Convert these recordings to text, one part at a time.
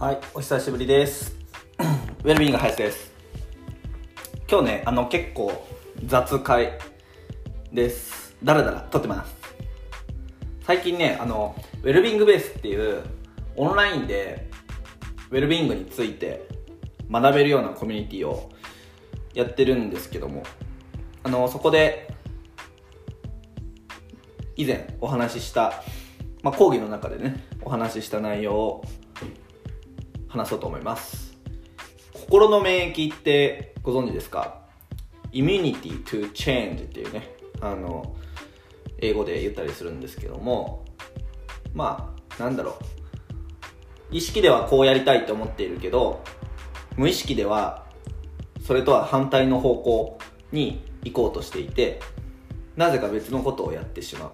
はい、お久しぶりです。ウェルビーイング林です。今日ね、あの結構雑会です。だらだら撮ってます。最近ね、あの、ウェルビーイングベースっていうオンラインでウェルビーイングについて学べるようなコミュニティをやってるんですけども、あの、そこで以前お話しした、まあ、講義の中でね、お話しした内容を話そうと思います。心の免疫ってご存知ですか？Immunity to Change っていうねあの英語で言ったりするんですけどもまあなんだろう。意識ではこうやりたいと思っているけど無意識ではそれとは反対の方向に行こうとしていてなぜか別のことをやってしまう。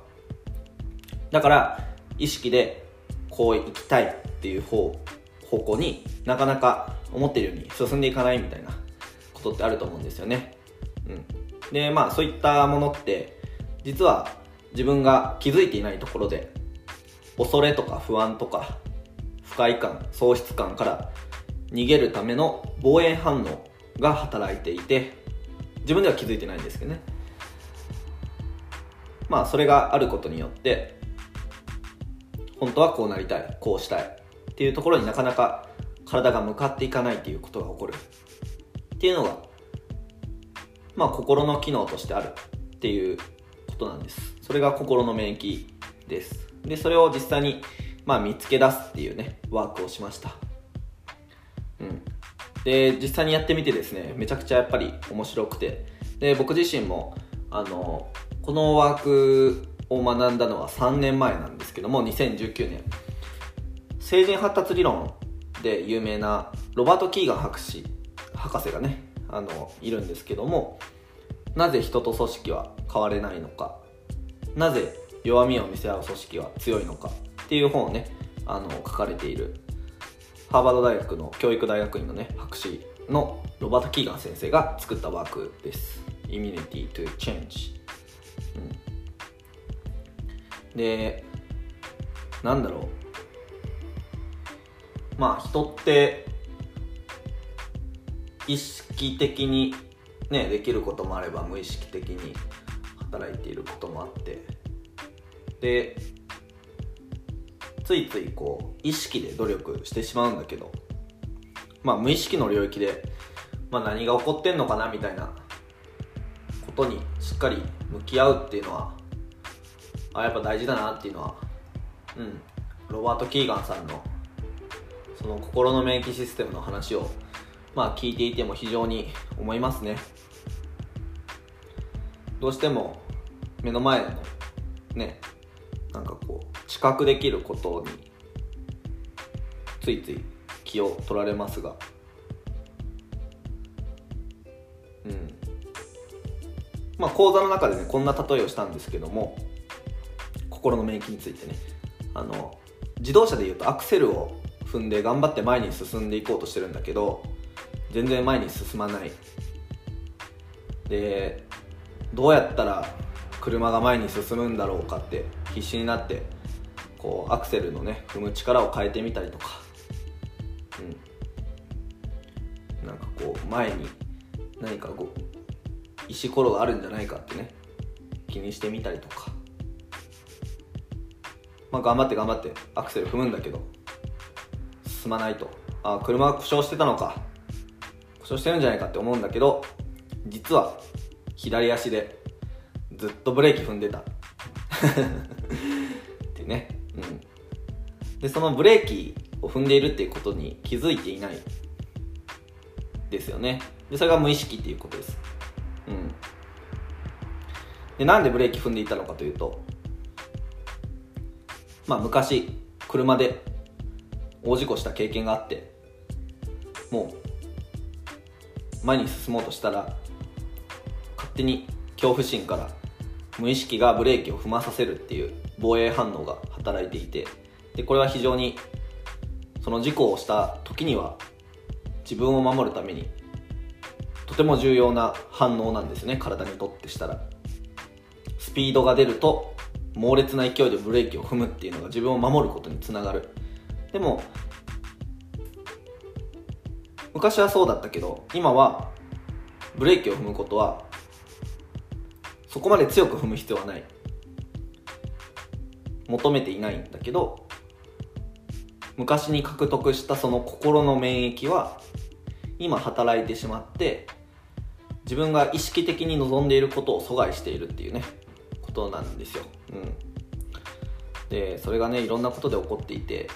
だから意識でこう行きたいっていう方方向になかなか思っているように進んでいかないみたいなことってあると思うんですよね。うん。で、まあそういったものって実は自分が気づいていないところで恐れとか不安とか不快感、喪失感から逃げるための防衛反応が働いていて自分では気づいてないんですけどね。まあそれがあることによって本当はこうなりたい、こうしたいっていうところになかなか体が向かっていかないっていうことが起こる。っていうのがまあ心の機能としてあるっていうことなんです。それが心の免疫です。でそれを実際にまあ見つけ出すっていうねワークをしました。うん。で実際にやってみてですねめちゃくちゃやっぱり面白くて。で僕自身もあのこのワークを学んだのは3年前なんですけども2019年。成人発達理論で有名なロバート・キーガン博士博士がねあのいるんですけどもなぜ人と組織は変われないのかなぜ弱みを見せ合う組織は強いのかっていう本をねあの書かれているハーバード大学の教育大学院のね博士のロバート・キーガン先生が作ったワークです。Immunity to Change、うん、でなんだろう。まあ人って意識的にねできることもあれば無意識的に働いていることもあって。でついついこう意識で努力してしまうんだけど。まあ無意識の領域で、まあ、何が起こってんのかなみたいなことにしっかり向き合うっていうのはあやっぱ大事だなっていうのはうん。ロバート・キーガンさんのその心の免疫システムの話をまあ聞いていても非常に思いますね。どうしても目の前のねなんかこう知覚できることについつい気を取られますが。うん。まあ講座の中でねこんな例えをしたんですけども心の免疫についてね。あの自動車でいうとアクセルをんで頑張って前に進んでいこうとしてるんだけど全然前に進まない。でどうやったら車が前に進むんだろうかって必死になってこうアクセルのね踏む力を変えてみたりとか。うん。なんかこう前に何かこう石ころがあるんじゃないかってね気にしてみたりとか。まあ頑張って頑張ってアクセル踏むんだけど。進まないと。あ車が故障してたのか。故障してるんじゃないかって思うんだけど実は左足でずっとブレーキ踏んでた。ってね。うん。でそのブレーキを踏んでいるっていうことに気づいていない。ですよね。でそれが無意識っていうことです。うん。でなんでブレーキ踏んでいたのかというとまあ昔車で大事故した経験があってもう前に進もうとしたら勝手に恐怖心から無意識がブレーキを踏まさせるっていう防衛反応が働いていてでこれは非常にその事故をした時には自分を守るためにとても重要な反応なんですね体にとってしたら。スピードが出ると猛烈な勢いでブレーキを踏むっていうのが自分を守ることにつながる。でも昔はそうだったけど今はブレーキを踏むことはそこまで強く踏む必要はない。求めていないんだけど昔に獲得したその心の免疫は今働いてしまって自分が意識的に望んでいることを阻害しているっていうねことなんですよ、うん、でそれがねいろんなことで起こっていて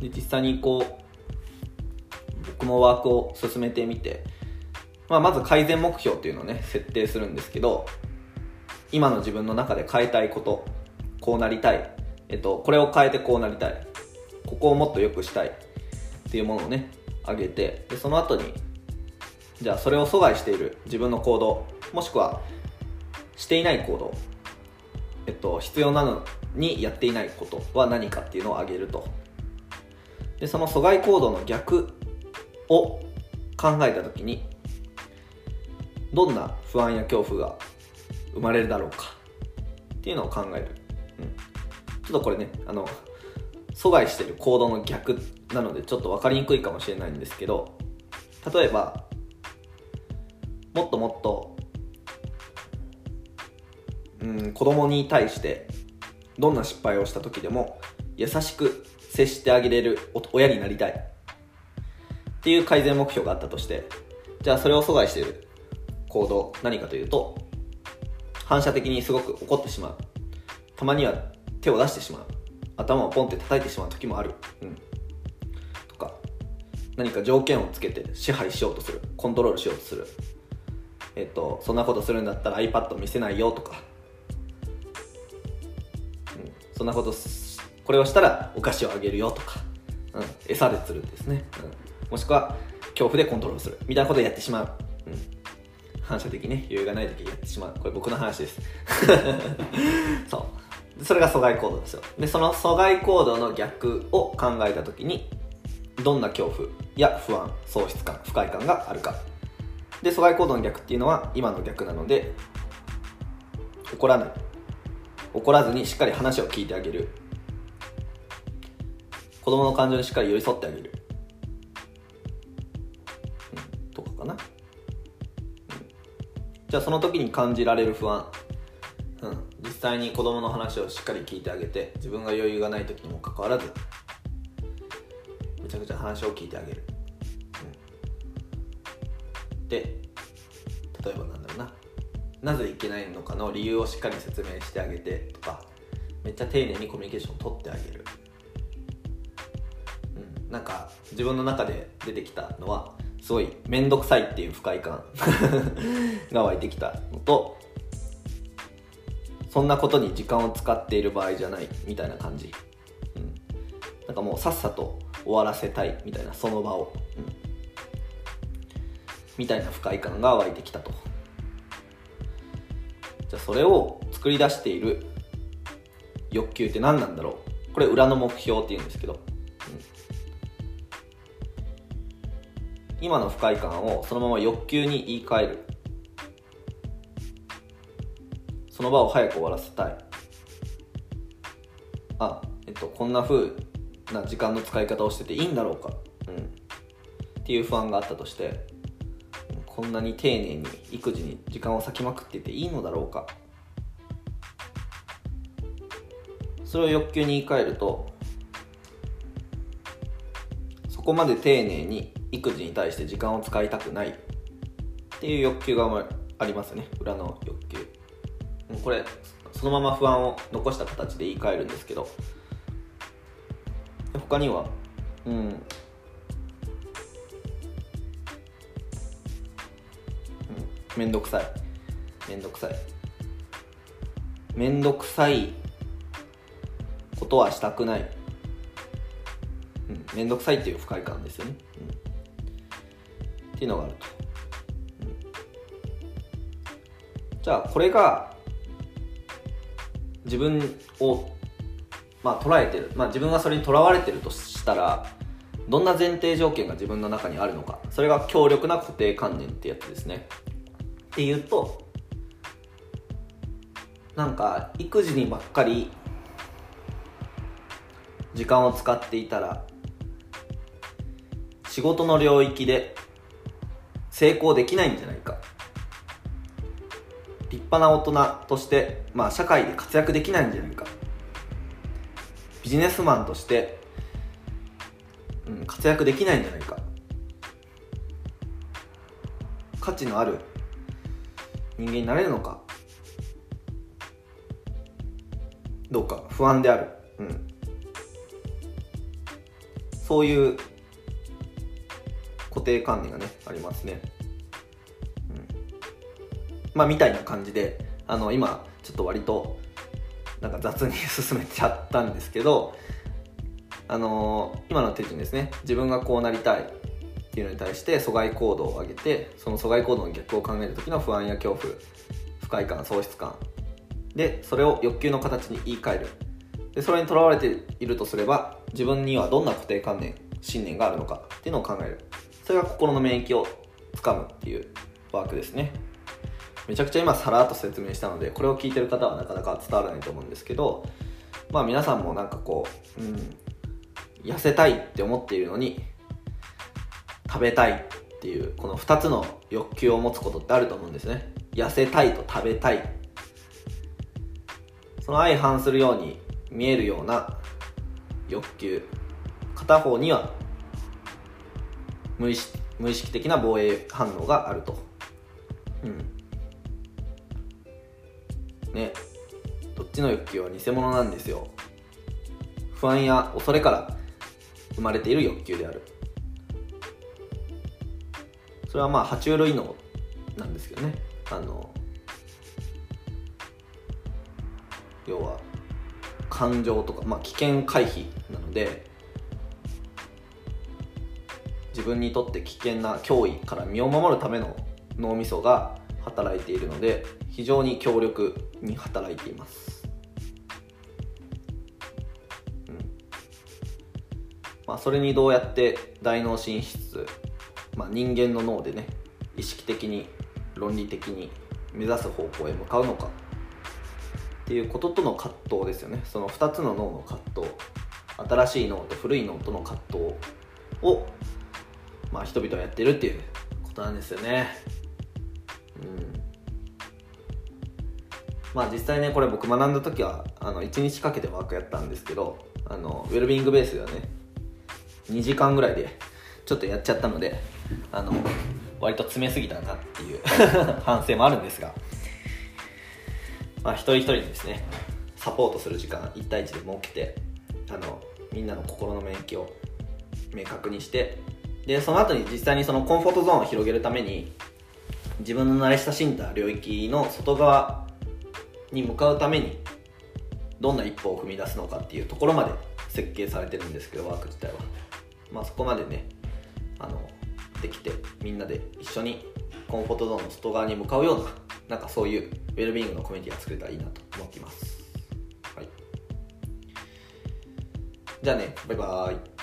で実際にこう僕もワークを進めてみて、まあ、まず改善目標っていうのをね設定するんですけど今の自分の中で変えたいことこうなりたい、えっと、これを変えてこうなりたい。ここをもっと良くしたい。っていうものをねあげてでその後にじゃあそれを阻害している自分の行動もしくはしていない行動えっと必要なのにやっていないことは何かっていうのをあげると。でその阻害行動の逆を考えた時にどんな不安や恐怖が生まれるだろうかっていうのを考える、うん、ちょっとこれねあの阻害してる行動の逆なのでちょっと分かりにくいかもしれないんですけど例えばもっともっとうん子供に対してどんな失敗をした時でも優しく接してあげれる親になりたい。っていう改善目標があったとしてじゃあそれを阻害している行動何かというと反射的にすごく怒ってしまう。たまには手を出してしまう。頭をポンって叩いてしまう時もある、うん、とか何か条件をつけて支配しようとする。コントロールしようとする。えっとそんなことするんだったら iPad 見せないよとか、うん、そんなことこれをしたらお菓子をあげるよとか、うん、餌で釣るんですね、うん、もしくは恐怖でコントロールするみたいなことをやってしまう、うん、反射的ね余裕がない時やってしまう。これ僕の話です。そう。それが阻害行動ですよ。でその阻害行動の逆を考えた時にどんな恐怖や不安喪失感不快感があるか。で阻害行動の逆っていうのは今の逆なので怒らない。怒らずにしっかり話を聞いてあげる。子供の感情にしっかり寄り添ってあげる、うん、とかかな、うん、じゃあその時に感じられる不安。うん、実際に子供の話をしっかり聞いてあげて自分が余裕がない時にもかかわらずめちゃくちゃ話を聞いてあげる、うん、で例えばなんだろうな。なぜいけないのかの理由をしっかり説明してあげてとかめっちゃ丁寧にコミュニケーションを取ってあげる、なんか自分の中で出てきたのはすごい面倒くさいっていう不快感 が湧いてきたのとそんなことに時間を使っている場合じゃないみたいな感じ、うん、なんかもうさっさと終わらせたいみたいなその場を、うん、みたいな不快感が湧いてきたと。じゃあそれを作り出している欲求って何なんだろう？これ裏の目標っていうんですけど、今の不快感をそのまま欲求に言い換える。その場を早く終わらせたい。あえっとこんな風な時間の使い方をしてていいんだろうか、うん、っていう不安があったとしてこんなに丁寧に育児に時間を割きまくってていいのだろうか。それを欲求に言い換えるとそこまで丁寧に育児に対して時間を使いたくない。っていう欲求がありますね。裏の欲求。これそのまま不安を残した形で言い換えるんですけど。他にはうん。面倒くさい。面倒くさい。面倒くさいことはしたくない。面倒、うん、くさいっていう不快感ですよね、うん、っていうのがあると、うん、じゃあこれが自分を、まあ、捉えてる、まあ、自分がそれにとらわれてるとしたらどんな前提条件が自分の中にあるのか。それが強力な固定観念ってやつですね。っていうとなんか育児にばっかり時間を使っていたら仕事の領域で成功できないんじゃないか。立派な大人として、まあ、社会で活躍できないんじゃないか。ビジネスマンとして、うん、活躍できないんじゃないか。価値のある人間になれるのか。どうか。不安である、うん、そういう固定観念がねありますね、うん、まあみたいな感じであの今ちょっと割となんか雑に進めちゃったんですけどあの今の手順ですね。自分がこうなりたいっていうのに対して阻害行動を上げてその阻害行動の逆を考える時の不安や恐怖不快感喪失感。でそれを欲求の形に言い換える。でそれにとらわれているとすれば自分にはどんな固定観念信念があるのかっていうのを考える。それが心の免疫をつかむっていうワークですね。めちゃくちゃ今さらっと説明したのでこれを聞いてる方はなかなか伝わらないと思うんですけどまあ皆さんもなんかこう、うん、痩せたいって思っているのに食べたいっていうこの2つの欲求を持つことってあると思うんですね。痩せたいと食べたい。その相反するように見えるような欲求片方には無意識無意識的な防衛反応があると。うん。ね。どっちの欲求は偽物なんですよ。不安や恐れから生まれている欲求である。それはまあ爬虫類脳なんですけどね。あの要は感情とか、まあ、危険回避なので自分にとって危険な脅威から身を守るための脳みそが働いているので非常に強力に働いています、うん。まあ、それにどうやって大脳進出、まあ、人間の脳でね意識的に論理的に目指す方向へ向かうのかっていうこととの葛藤ですよね。その2つの脳の葛藤新しい脳と古い脳との葛藤をまあ、人々はやってるっていうことなんですよね。うんまあ実際ねこれ僕学んだ時はあの1日かけてワークやったんですけどあのウェルビングベースではね2時間ぐらいでちょっとやっちゃったのであの割と詰めすぎたなっていう 反省もあるんですがまあ一人一人にですねサポートする時間1対1で設けてあのみんなの心の免疫を明確にしてでその後に実際にそのコンフォートゾーンを広げるために自分の慣れ親しんだ領域の外側に向かうためにどんな一歩を踏み出すのかっていうところまで設計されてるんですけどワーク自体は。まあそこまでねあのできてみんなで一緒にコンフォートゾーンの外側に向かうようななんかそういうウェルビーイングのコミュニティが作れたらいいなと思っています、はい、じゃあねバイバーイ。